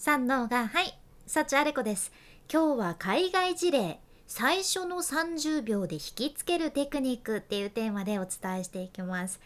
三能がはい幸あれ子です。今日は海外事例。最初の30秒で引きつけるテクニックっていうテーマでお伝えしていきます。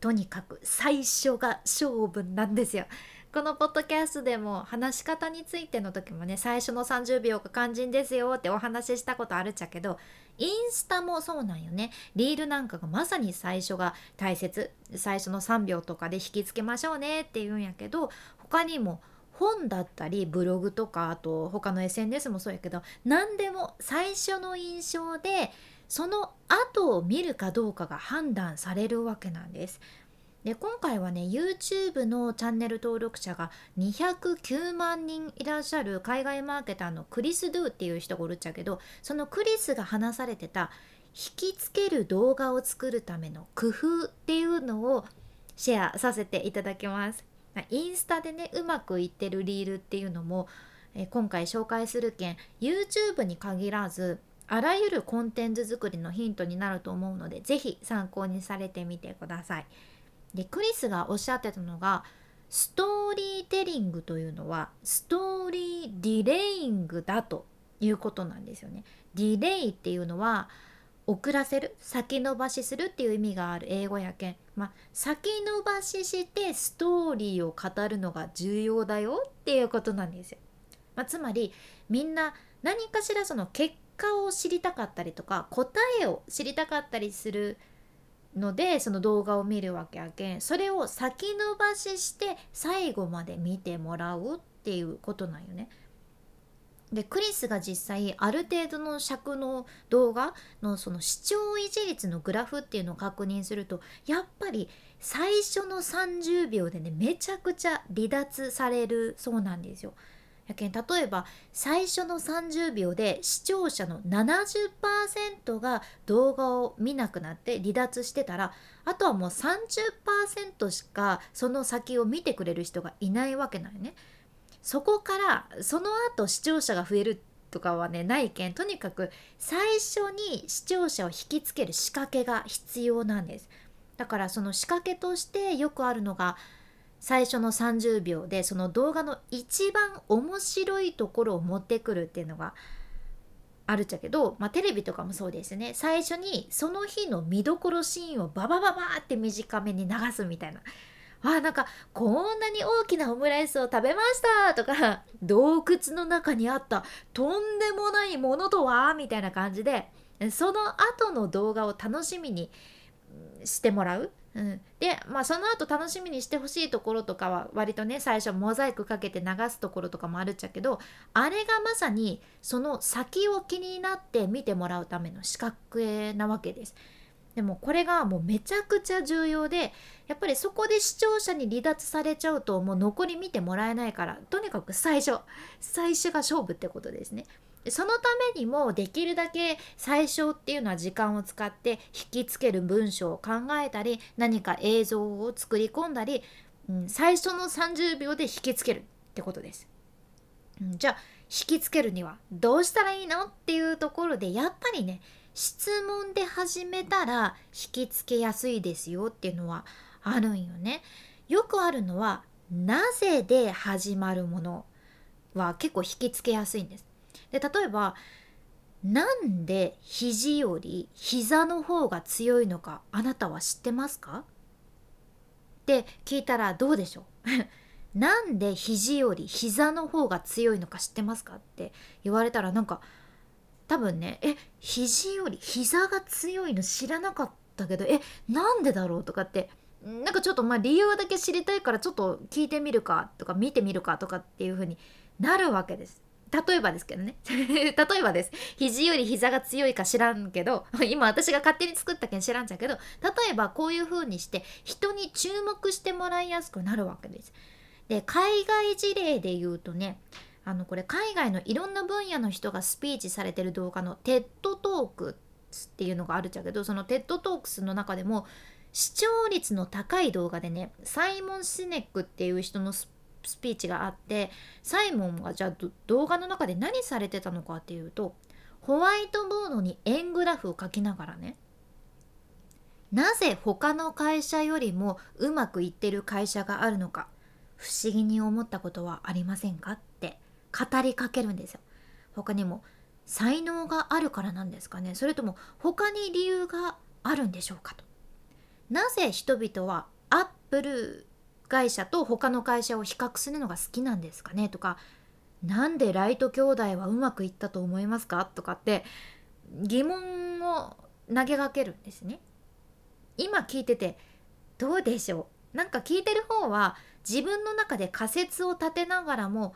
とにかく最初が勝負なんですよ。このポッドキャストでも話し方についての時もね最初の30秒が肝心ですよってお話ししたことあるっちゃけどインスタもそうなんよね。リールなんかがまさに最初が大切。最初の3秒とかで引きつけましょうねって言うんやけど他にも本だったりブログとかあと他の SNS もそうやけど何でも最初の印象でその後を見るかどうかが判断されるわけなんです。で今回はね YouTube のチャンネル登録者が209万人いらっしゃる海外マーケターのクリス・ドゥっていう人がおるっちゃけどそのクリスが話されてた引きつける動画を作るための工夫っていうのをシェアさせていただきます。インスタでねうまくいってるリールっていうのも、え今回紹介する件 YouTube に限らずあらゆるコンテンツ作りのヒントになると思うので是非参考にされてみてください。でクリスがおっしゃってたのがストーリーテリングというのはストーリーディレイングだということなんですよね。ディレイっていうのは遅らせる先延ばしするっていう意味がある英語やけん、まあ、先延ばししてストーリーを語るのが重要だよっていうことなんですよ。まあ、つまりみんな何かしらその結果を知りたかったりとか答えを知りたかったりするのでその動画を見るわけやけんそれを先延ばしして最後まで見てもらうっていうことなんよね。でクリスが実際ある程度の尺の動画のその視聴維持率のグラフっていうのを確認するとやっぱり最初の30秒でねめちゃくちゃ離脱されるそうなんですよ。やけん例えば最初の30秒で視聴者の70%が動画を見なくなって離脱してたらあとはもう30%しかその先を見てくれる人がいないわけなんよね。そこからその後視聴者が増えるとかはねないけんとにかく最初に視聴者を引きつける仕掛けが必要なんです。だからその仕掛けとしてよくあるのが最初の30秒でその動画の一番面白いところを持ってくるっていうのがあるっちゃけど、まあ、テレビとかもそうですね最初にその日の見どころシーンをババババーって短めに流すみたいな。あなんかこんなに大きなオムライスを食べましたとか 洞窟の中にあったとんでもないものとはみたいな感じでその後の動画を楽しみにしてもらううん、でまあその後楽しみにしてほしいところとかは割とね最初モザイクかけて流すところとかもあるっちゃけどあれがまさにその先を気になって見てもらうための仕掛けなわけです。でもこれがもうめちゃくちゃ重要でやっぱりそこで視聴者に離脱されちゃうともう残り見てもらえないからとにかく最初最初が勝負ってことですね。そのためにもできるだけ最初っていうのは時間を使って引きつける文章を考えたり何か映像を作り込んだり、うん、最初の30秒で引きつけるってことです。うん、じゃあ引きつけるにはどうしたらいいのっていうところでやっぱりね質問で始めたら引きつけやすいですよっていうのはあるんよね。よくあるのはなぜで始まるものは結構引きつけやすいんです。で例えばなんで肘より膝の方が強いのかあなたは知ってますか？って聞いたらどうでしょう？なんで肘より膝の方が強いのか知ってますか？って言われたらなんか多分ねえ肘より膝が強いの知らなかったけどえなんでだろうとかってなんかちょっとまあ理由だけ知りたいからちょっと聞いてみるかとか見てみるかとかっていう風になるわけです。例えばですけどね 例えばです肘より膝が強いか知らんけど 今私が勝手に作ったけん知らんちゃうけど例えばこういう風にして人に注目してもらいやすくなるわけです。で海外事例で言うとねあのこれ海外のいろんな分野の人がスピーチされてる動画の TED トークっていうのがあるっちゃけどその TED トークスの中でも視聴率の高い動画でねサイモン・シネックっていう人のスピーチがあってサイモンがじゃあ動画の中で何されてたのかっていうとホワイトボードに円グラフを書きながらねなぜ他の会社よりもうまくいってる会社があるのか不思議に思ったことはありませんか？語りかけるんですよ。他にも才能があるからなんですかね。それとも他に理由があるんでしょうかと。なぜ人々はアップル会社と他の会社を比較するのが好きなんですかね。とかなんでライト兄弟はうまくいったと思いますか。とかって疑問を投げかけるんですね。今聞いててどうでしょう。なんか聞いてる方は自分の中で仮説を立てながらも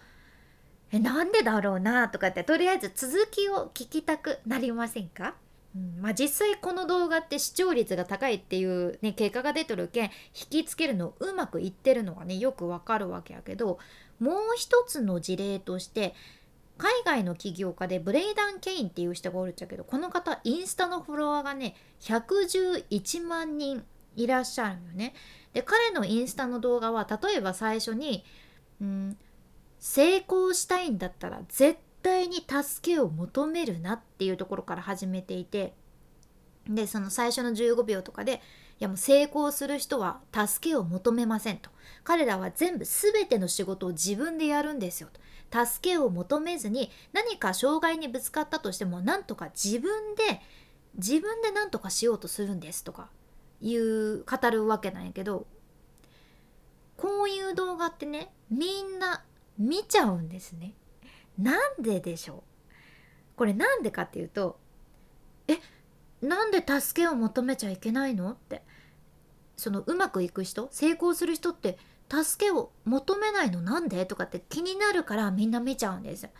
えなんでだろうなとかってとりあえず続きを聞きたくなりませんか、うんまあ、実際この動画って視聴率が高いっていう、ね、結果が出てるけん引きつけるのうまくいってるのがねよくわかるわけやけどもう一つの事例として海外の起業家でブレイダン・ケインっていう人がおるっちゃけどこの方インスタのフォロワーがね111万人いらっしゃるよね。で彼のインスタの動画は例えば最初に、うん、成功したいんだったら絶対に助けを求めるなっていうところから始めていてでその最初の15秒とかでいやもう成功する人は助けを求めませんと。彼らは全部全ての仕事を自分でやるんですよと。助けを求めずに何か障害にぶつかったとしてもなんとか自分で自分で何とかしようとするんですとかいう語るわけなんやけどこういう動画ってねみんな見ちゃうんですね。なんででしょう？これなんでかっていうとえなんで助けを求めちゃいけないの？ってそのうまくいく人成功する人って助けを求めないの？なんで？とかって気になるからみんな見ちゃうんですよ。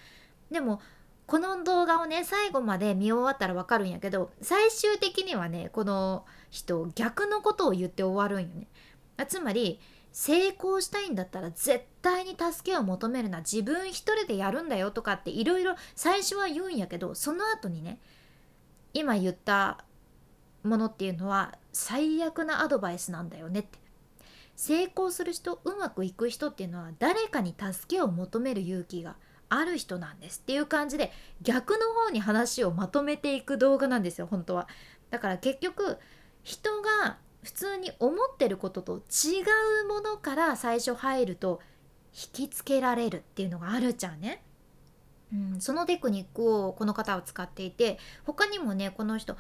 でもこの動画をね最後まで見終わったらわかるんやけど最終的にはねこの人逆のことを言って終わるんよね。つまり成功したいんだったら絶対に助けを求めるな。自分一人でやるんだよとかっていろいろ最初は言うんやけどその後にね今言ったものっていうのは最悪なアドバイスなんだよねって。成功する人うまくいく人っていうのは誰かに助けを求める勇気がある人なんです。っていう感じで逆の方に話をまとめていく動画なんですよ本当は。だから結局人が普通に思ってることと違うものから最初入ると引きつけられるっていうのがあるじゃんね。うん、そのテクニックをこの方は使っていて他にもねこの人、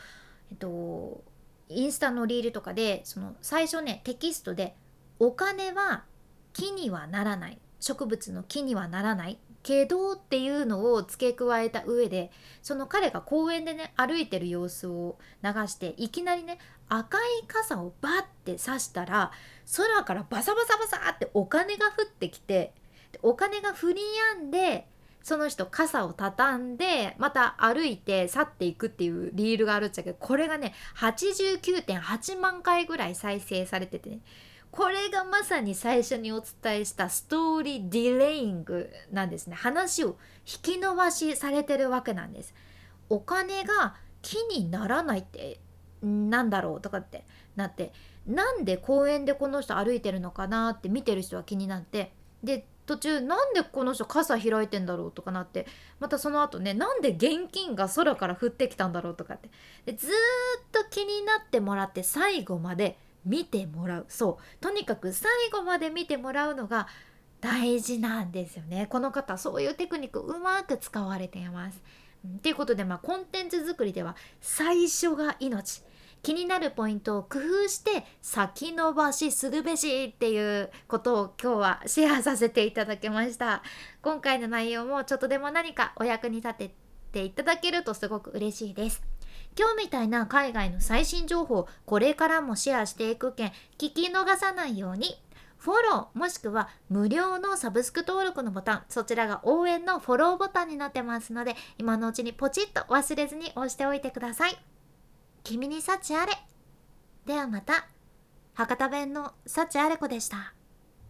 えっと、インスタのリールとかでその最初ねテキストで「お金は木にはならない植物の木にはならないけどっていうのを付け加えた上でその彼が公園でね歩いてる様子を流していきなりね赤い傘をバッて刺したら空からバサバサバサってお金が降ってきてお金が降りやんでその人傘を畳んでまた歩いて去っていくっていうリールがあるっちゃけどこれがね89.8万回ぐらい再生されててね。これがまさに最初にお伝えしたストーリーディレイングなんですね。話を引き伸ばしされてるわけなんです。お金が木にならないってなんだろうとかってなってなんで公園でこの人歩いてるのかなって見てる人は気になってで途中なんでこの人傘開いてんだろうとかなってまたその後ねなんで現金が空から降ってきたんだろうとかって。でずっと気になってもらって最後まで見てもらう。そう。とにかく最後まで見てもらうのが大事なんですよね。この方そういうテクニックうまく使われています。ということで、まあ、コンテンツ作りでは最初が命。気になるポイントを工夫して先延ばしするべしっていうことを今日はシェアさせていただきました。今回の内容もちょっとでも何かお役に立てていただけるとすごく嬉しいです。今日みたいな海外の最新情報これからもシェアしていく件聞き逃さないように。フォローもしくは無料のサブスク登録のボタンそちらが応援のフォローボタンになってますので今のうちにポチッと忘れずに押しておいてください。君に幸あれ。ではまた。博多弁の幸あれ子でした。